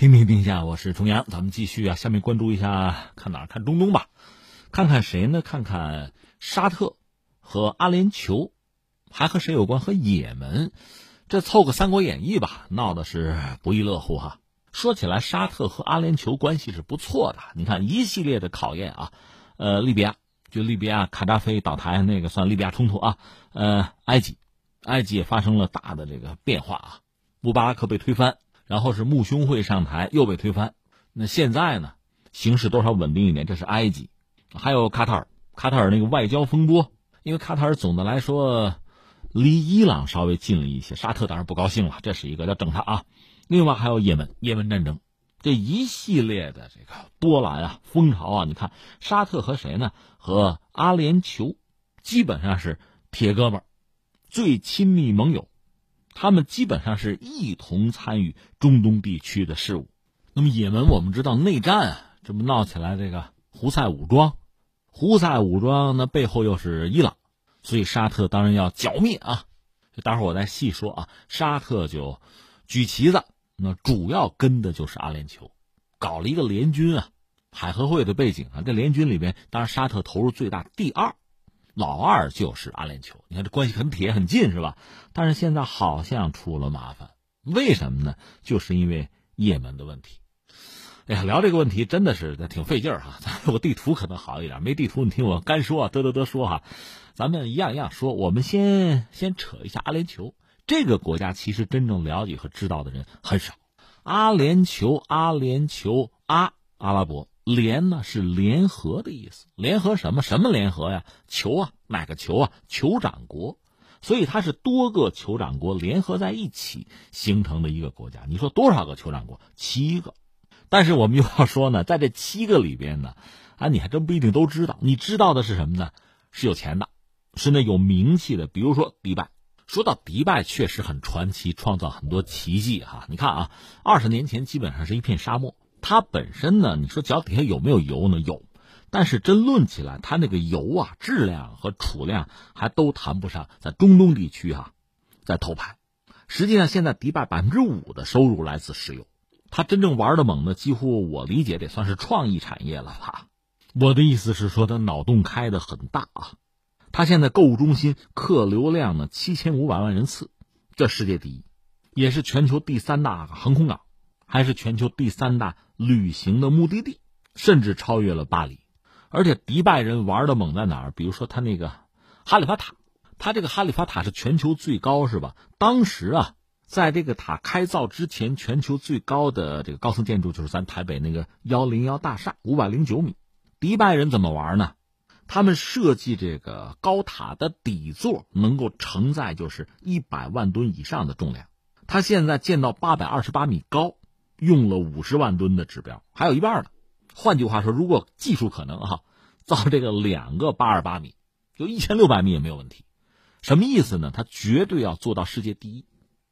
听听听下，我是重阳，咱们继续啊，下面关注一下，看哪儿？看中东吧，看看谁呢？看看沙特和阿联酋，还和谁有关？和也门，这凑个《三国演义》吧，闹的是不亦乐乎哈。说起来，沙特和阿联酋关系是不错的，你看一系列的考验啊，呃，利比亚就利比亚卡扎菲倒台那个算利比亚冲突啊，呃，埃及，埃及也发生了大的这个变化啊，穆巴拉克被推翻。然后是穆兄会上台又被推翻，那现在呢，形势多少稳定一点？这是埃及，还有卡塔尔，卡塔尔那个外交风波，因为卡塔尔总的来说离伊朗稍微近了一些，沙特当然不高兴了，这是一个要整他啊。另外还有也门，也门战争，这一系列的这个波澜啊，风潮啊，你看沙特和谁呢？和阿联酋基本上是铁哥们，最亲密盟友。他们基本上是一同参与中东地区的事务。那么也门，我们知道内战啊，这不闹起来这个胡塞武装，胡塞武装那背后又是伊朗，所以沙特当然要剿灭啊。待会儿我再细说啊。沙特就举旗子，那主要跟的就是阿联酋，搞了一个联军啊。海合会的背景啊，这联军里边当然沙特投入最大，第二。老二就是阿联酋，你看这关系很铁很近是吧？但是现在好像出了麻烦，为什么呢？就是因为也门的问题。哎呀，聊这个问题真的是挺费劲儿哈。咱有个地图可能好一点，没地图你听我干说啊，嘚嘚嘚说哈。咱们一样一样说，我们先先扯一下阿联酋这个国家，其实真正了解和知道的人很少。阿联酋，阿联酋，阿阿拉伯。联呢是联合的意思，联合什么？什么联合呀？酋啊，哪个酋啊？酋长国，所以它是多个酋长国联合在一起形成的一个国家。你说多少个酋长国？七个。但是我们又要说呢，在这七个里边呢，啊，你还真不一定都知道。你知道的是什么呢？是有钱的，是那有名气的。比如说迪拜。说到迪拜，确实很传奇，创造很多奇迹哈。你看啊，二十年前基本上是一片沙漠。它本身呢，你说脚底下有没有油呢？有，但是真论起来，它那个油啊，质量和储量还都谈不上在中东地区哈，在头排。实际上，现在迪拜百分之五的收入来自石油。它真正玩的猛的，几乎我理解得算是创意产业了吧。我的意思是说，它脑洞开的很大啊。它现在购物中心客流量呢七千五百万人次，这世界第一，也是全球第三大航空港，还是全球第三大。旅行的目的地，甚至超越了巴黎，而且迪拜人玩的猛在哪儿？比如说他那个哈利法塔，他这个哈利法塔是全球最高，是吧？当时啊，在这个塔开造之前，全球最高的这个高层建筑就是咱台北那个幺零幺大厦，五百零九米。迪拜人怎么玩呢？他们设计这个高塔的底座能够承载就是一百万吨以上的重量，他现在建到八百二十八米高。用了五十万吨的指标，还有一半呢。换句话说，如果技术可能哈，造这个两个八二八米，就一千六百米也没有问题。什么意思呢？他绝对要做到世界第一，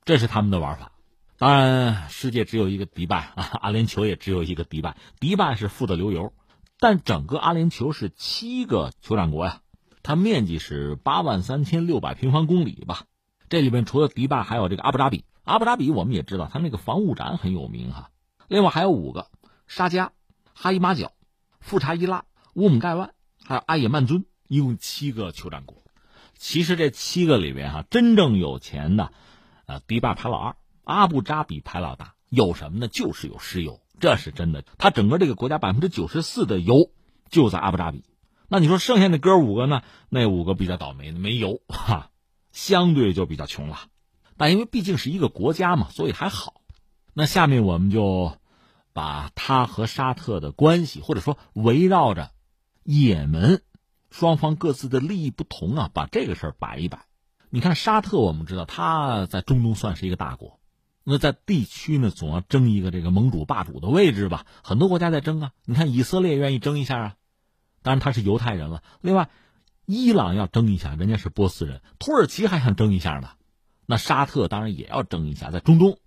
这是他们的玩法。当然，世界只有一个迪拜啊，阿联酋也只有一个迪拜。迪拜是富得流油，但整个阿联酋是七个酋长国呀，它面积是八万三千六百平方公里吧。这里面除了迪拜，还有这个阿布扎比。阿布扎比我们也知道，它那个防务展很有名哈。另外还有五个：沙加、哈伊马角、富查伊拉、乌姆盖万，还有阿也曼尊，一共七个酋长国。其实这七个里边哈，真正有钱的，呃，迪拜排老二，阿布扎比排老大。有什么呢？就是有石油，这是真的。它整个这个国家百分之九十四的油就在阿布扎比。那你说剩下的哥五个呢？那五个比较倒霉，没油哈，相对就比较穷了。但因为毕竟是一个国家嘛，所以还好。那下面我们就把他和沙特的关系，或者说围绕着也门双方各自的利益不同啊，把这个事儿摆一摆。你看沙特，我们知道他在中东算是一个大国，那在地区呢，总要争一个这个盟主霸主的位置吧。很多国家在争啊，你看以色列愿意争一下啊，当然他是犹太人了。另外，伊朗要争一下，人家是波斯人，土耳其还想争一下呢。那沙特当然也要争一下，在中东，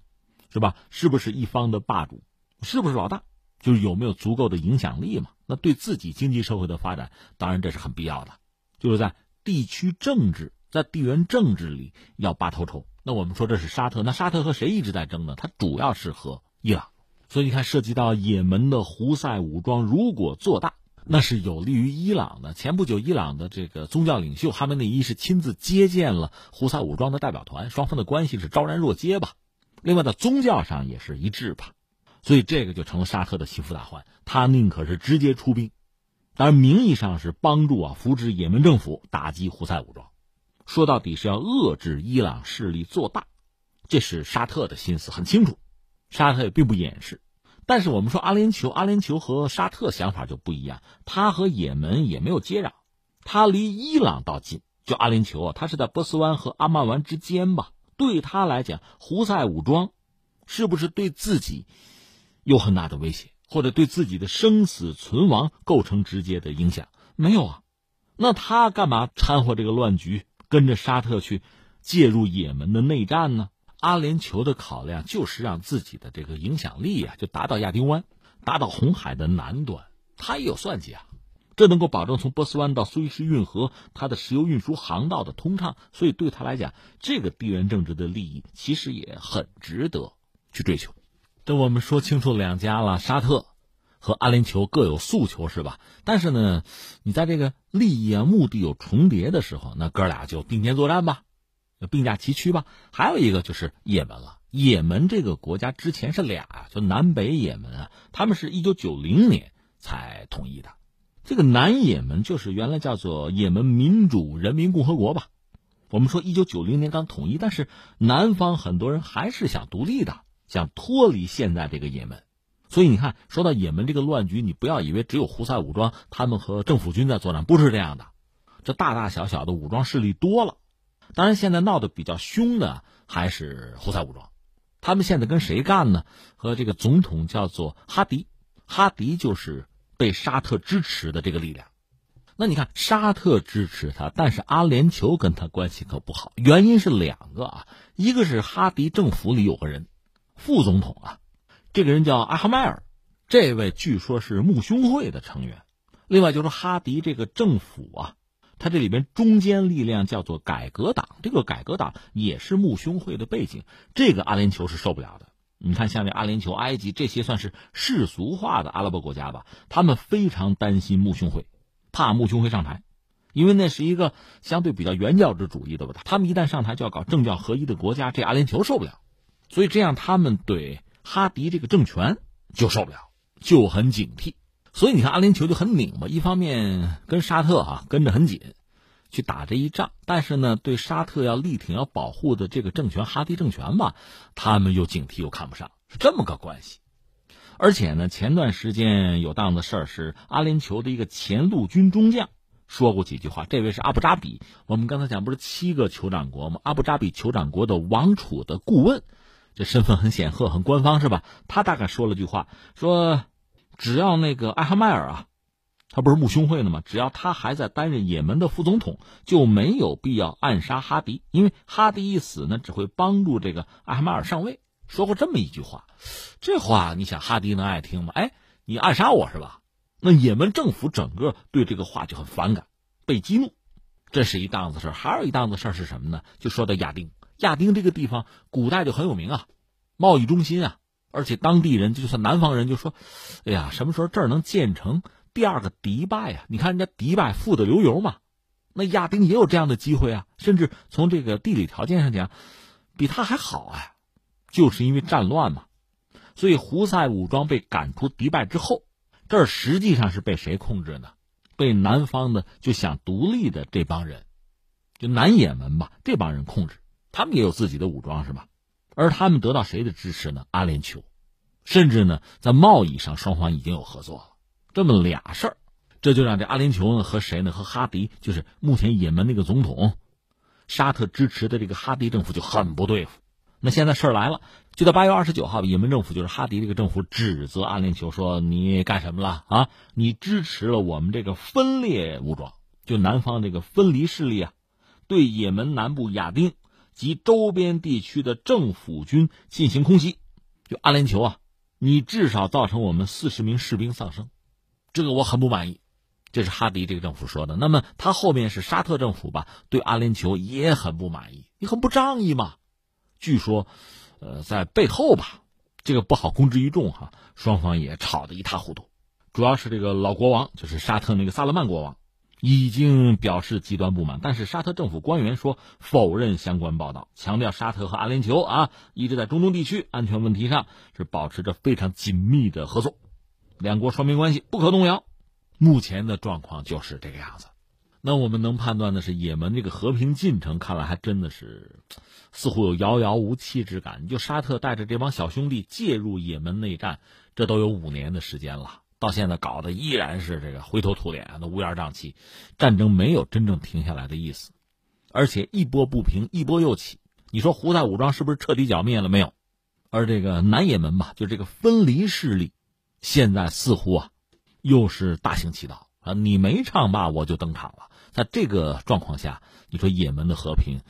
是吧？是不是一方的霸主？是不是老大？就是有没有足够的影响力嘛？那对自己经济社会的发展，当然这是很必要的。就是在地区政治、在地缘政治里要拔头筹。那我们说这是沙特，那沙特和谁一直在争呢？它主要是和伊朗。所以你看，涉及到也门的胡塞武装，如果做大，那是有利于伊朗的。前不久，伊朗的这个宗教领袖哈梅内伊是亲自接见了胡塞武装的代表团，双方的关系是昭然若揭吧。另外，在宗教上也是一致吧。所以这个就成了沙特的心腹大患，他宁可是直接出兵，当然名义上是帮助啊扶植也门政府打击胡塞武装，说到底是要遏制伊朗势力做大，这是沙特的心思很清楚。沙特也并不掩饰，但是我们说阿联酋，阿联酋和沙特想法就不一样，他和也门也没有接壤，他离伊朗倒近。就阿联酋啊，他是在波斯湾和阿曼湾之间吧？对他来讲，胡塞武装是不是对自己有很大的威胁，或者对自己的生死存亡构成直接的影响？没有啊，那他干嘛掺和这个乱局，跟着沙特去介入也门的内战呢？阿联酋的考量就是让自己的这个影响力啊，就达到亚丁湾，达到红海的南端，他也有算计啊，这能够保证从波斯湾到苏伊士运河它的石油运输航道的通畅，所以对他来讲，这个地缘政治的利益其实也很值得去追求。等我们说清楚两家了，沙特和阿联酋各有诉求是吧？但是呢，你在这个利益啊、目的有重叠的时候，那哥俩就并肩作战吧。并驾齐驱吧。还有一个就是也门了。也门这个国家之前是俩，就南北也门啊，他们是一九九零年才统一的。这个南也门就是原来叫做也门民主人民共和国吧。我们说一九九零年刚统一，但是南方很多人还是想独立的，想脱离现在这个也门。所以你看，说到也门这个乱局，你不要以为只有胡塞武装他们和政府军在作战，不是这样的。这大大小小的武装势力多了。当然，现在闹得比较凶的还是胡塞武装，他们现在跟谁干呢？和这个总统叫做哈迪，哈迪就是被沙特支持的这个力量。那你看，沙特支持他，但是阿联酋跟他关系可不好，原因是两个啊，一个是哈迪政府里有个人，副总统啊，这个人叫阿哈迈尔，这位据说是穆兄会的成员。另外就是哈迪这个政府啊。他这里边中间力量叫做改革党，这个改革党也是穆兄会的背景，这个阿联酋是受不了的。你看，像这阿联酋、埃及这些算是世俗化的阿拉伯国家吧，他们非常担心穆兄会，怕穆兄会上台，因为那是一个相对比较原教旨主义的吧。他们一旦上台，就要搞政教合一的国家，这阿联酋受不了，所以这样他们对哈迪这个政权就受不了，就很警惕。所以你看，阿联酋就很拧巴，一方面跟沙特哈跟着很紧，去打这一仗，但是呢，对沙特要力挺、要保护的这个政权哈迪政权吧，他们又警惕又看不上，是这么个关系。而且呢，前段时间有档子事儿是阿联酋的一个前陆军中将说过几句话。这位是阿布扎比，我们刚才讲不是七个酋长国吗？阿布扎比酋长国的王储的顾问，这身份很显赫、很官方是吧？他大概说了句话，说。只要那个艾哈迈尔啊，他不是穆兄会的吗？只要他还在担任也门的副总统，就没有必要暗杀哈迪，因为哈迪一死呢，只会帮助这个艾哈迈尔上位。说过这么一句话，这话你想哈迪能爱听吗？哎，你暗杀我是吧？那也门政府整个对这个话就很反感，被激怒。这是一档子事还有一档子事是什么呢？就说到亚丁，亚丁这个地方古代就很有名啊，贸易中心啊。而且当地人就算南方人就说：“哎呀，什么时候这儿能建成第二个迪拜啊？你看人家迪拜富得流油嘛，那亚丁也有这样的机会啊。甚至从这个地理条件上讲，比他还好啊。就是因为战乱嘛，所以胡塞武装被赶出迪拜之后，这儿实际上是被谁控制呢？被南方的就想独立的这帮人，就南也门吧，这帮人控制。他们也有自己的武装，是吧？”而他们得到谁的支持呢？阿联酋，甚至呢，在贸易上双方已经有合作了。这么俩事儿，这就让这阿联酋呢和谁呢？和哈迪，就是目前也门那个总统，沙特支持的这个哈迪政府就很不对付。那现在事儿来了，就在八月二十九号，也门政府就是哈迪这个政府指责阿联酋说：“你干什么了啊？你支持了我们这个分裂武装，就南方这个分离势力啊，对也门南部亚丁。”及周边地区的政府军进行空袭，就阿联酋啊，你至少造成我们四十名士兵丧生，这个我很不满意。这是哈迪这个政府说的。那么他后面是沙特政府吧，对阿联酋也很不满意，你很不仗义嘛。据说，呃，在背后吧，这个不好公之于众哈，双方也吵得一塌糊涂。主要是这个老国王，就是沙特那个萨勒曼国王，已经表示极端不满。但是沙特政府官员说否认相关报道，强调沙特和阿联酋啊一直在中东地区安全问题上是保持着非常紧密的合作，两国双边关系不可动摇。目前的状况就是这个样子。那我们能判断的是，也门这个和平进程看来还真的是似乎有遥遥无期之感。就沙特带着这帮小兄弟介入也门内战，这都有五年的时间了。到现在搞得依然是这个灰头土脸的乌烟瘴气，战争没有真正停下来的意思，而且一波不平一波又起。你说胡塞武装是不是彻底剿灭了没有？而这个南也门吧，就这个分离势力，现在似乎啊又是大行其道啊！你没唱罢我就登场了。在这个状况下，你说也门的和平，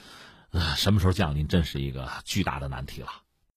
呃，什么时候降临，真是一个巨大的难题了。